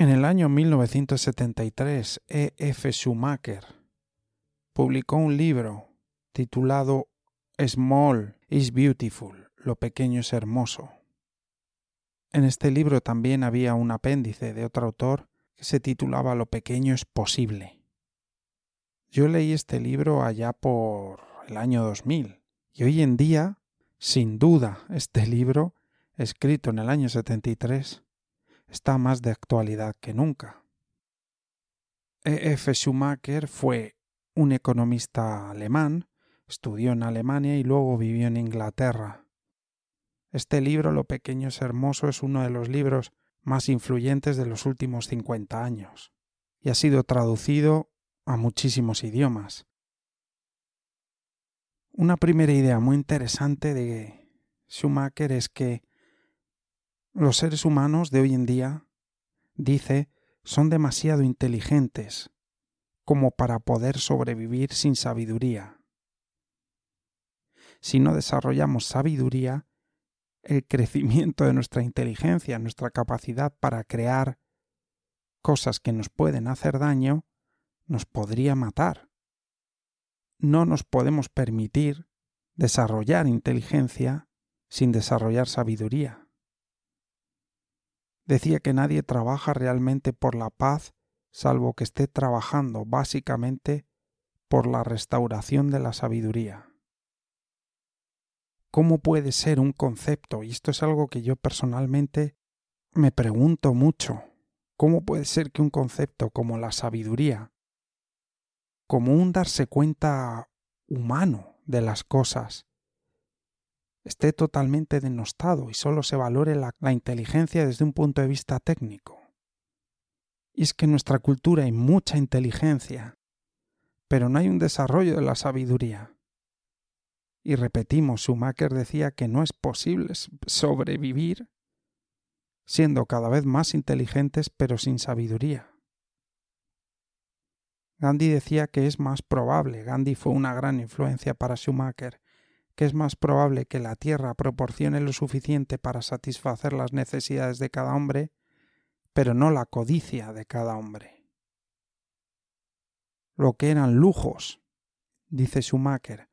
En el año 1973, E. F. Schumacher publicó un libro titulado Small is Beautiful, lo pequeño es hermoso. En este libro también había un apéndice de otro autor que se titulaba Lo pequeño es posible. Yo leí este libro allá por el año 2000 y hoy en día, sin duda, este libro, escrito en el año 73, está más de actualidad que nunca. E. F. Schumacher fue un economista alemán, estudió en Alemania y luego vivió en Inglaterra. Este libro, Lo pequeño es hermoso, es uno de los libros más influyentes de los últimos 50 años y ha sido traducido a muchísimos idiomas. Una primera idea muy interesante de Schumacher es que los seres humanos de hoy en día, dice, son demasiado inteligentes como para poder sobrevivir sin sabiduría. Si no desarrollamos sabiduría, el crecimiento de nuestra inteligencia, nuestra capacidad para crear cosas que nos pueden hacer daño, nos podría matar. No nos podemos permitir desarrollar inteligencia sin desarrollar sabiduría decía que nadie trabaja realmente por la paz salvo que esté trabajando básicamente por la restauración de la sabiduría. ¿Cómo puede ser un concepto? Y esto es algo que yo personalmente me pregunto mucho. ¿Cómo puede ser que un concepto como la sabiduría, como un darse cuenta humano de las cosas, esté totalmente denostado y solo se valore la, la, inteligencia desde un punto de vista técnico. Y es que en nuestra cultura hay mucha inteligencia, pero no hay un desarrollo de la sabiduría. Y repetimos, Schumacher decía que no es posible sobrevivir siendo cada vez más inteligentes pero sin sabiduría. Gandhi decía que es más probable, Gandhi fue una gran influencia para Schumacher, que es más probable que la tierra proporcione lo suficiente para satisfacer las necesidades de cada hombre, pero no la codicia de cada hombre. Lo que eran lujos, dice Schumacher,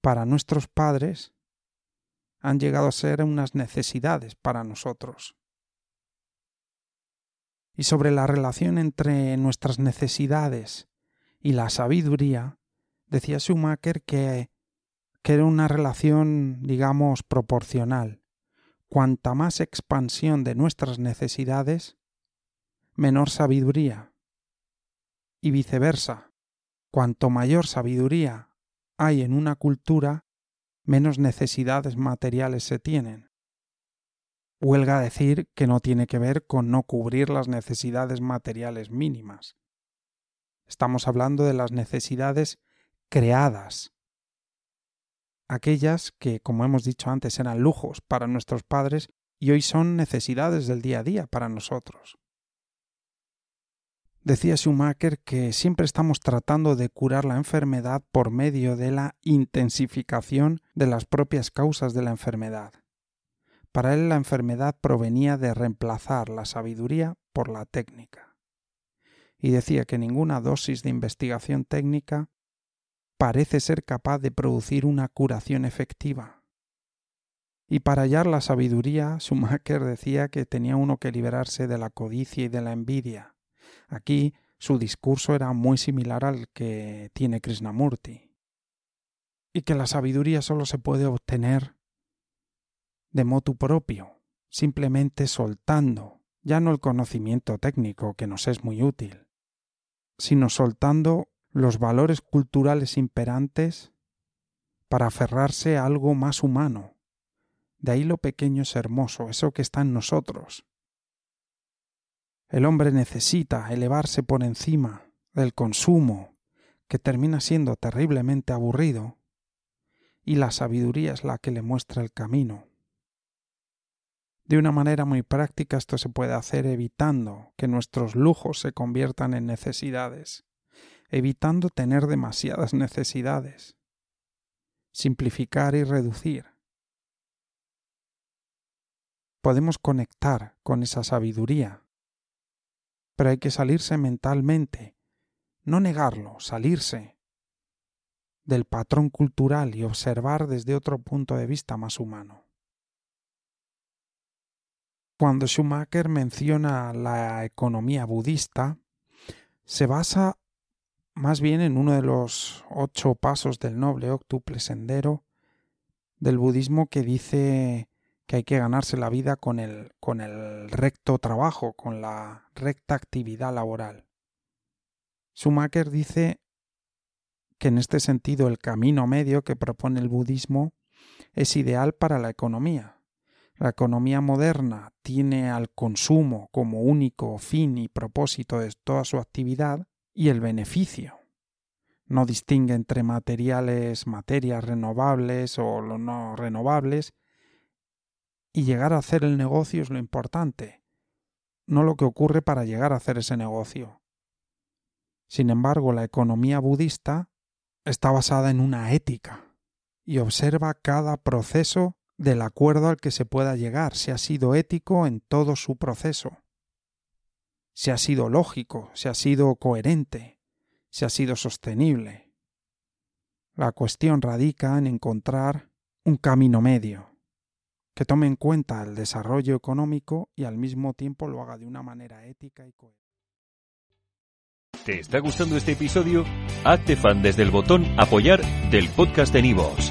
para nuestros padres, han llegado a ser unas necesidades para nosotros. Y sobre la relación entre nuestras necesidades y la sabiduría, decía Schumacher que que era una relación, digamos, proporcional. Cuanta más expansión de nuestras necesidades, menor sabiduría. Y viceversa, cuanto mayor sabiduría hay en una cultura, menos necesidades materiales se tienen. Huelga decir que no tiene que ver con no cubrir las necesidades materiales mínimas. Estamos hablando de las necesidades creadas, aquellas que, como hemos dicho antes, eran lujos para nuestros padres y hoy son necesidades del día a día para nosotros. Decía Schumacher que siempre estamos tratando de curar la enfermedad por medio de la intensificación de las propias causas de la enfermedad. Para él la enfermedad provenía de reemplazar la sabiduría por la técnica. Y decía que ninguna dosis de investigación técnica parece ser capaz de producir una curación efectiva. Y para hallar la sabiduría, Schumacher decía que tenía uno que liberarse de la codicia y de la envidia. Aquí su discurso era muy similar al que tiene Krishnamurti. Y que la sabiduría solo se puede obtener de motu propio, simplemente soltando, ya no el conocimiento técnico que nos es muy útil, sino soltando los valores culturales imperantes para aferrarse a algo más humano. De ahí lo pequeño es hermoso, eso que está en nosotros. El hombre necesita elevarse por encima del consumo, que termina siendo terriblemente aburrido, y la sabiduría es la que le muestra el camino. De una manera muy práctica esto se puede hacer evitando que nuestros lujos se conviertan en necesidades evitando tener demasiadas necesidades. Simplificar y reducir. Podemos conectar con esa sabiduría pero hay que salirse mentalmente, no negarlo, salirse del patrón cultural y observar desde otro punto de vista más humano. Cuando Schumacher menciona la economía budista, se basa más bien en uno de los ocho pasos del noble octuple sendero del budismo que dice que hay que ganarse la vida con el, con el recto trabajo, con la recta actividad laboral. Schumacher dice que en este sentido el camino medio que propone el budismo es ideal para la economía. La economía moderna tiene al consumo como único fin y propósito de toda su actividad y el beneficio. No distingue entre materiales, materias renovables o no renovables, y llegar a hacer el negocio es lo importante, no lo que ocurre para llegar a hacer ese negocio. Sin embargo, la economía budista está basada en una ética y observa cada proceso del acuerdo al que se pueda llegar, si ha sido ético en todo su proceso, si ha sido lógico, si ha sido coherente, si ha sido sostenible. La cuestión radica en encontrar un camino medio, que tome en cuenta el desarrollo económico y al mismo tiempo lo haga de una manera ética y coherente. ¿Te está gustando este episodio? Hazte fan desde el botón Apoyar del podcast de Nivos.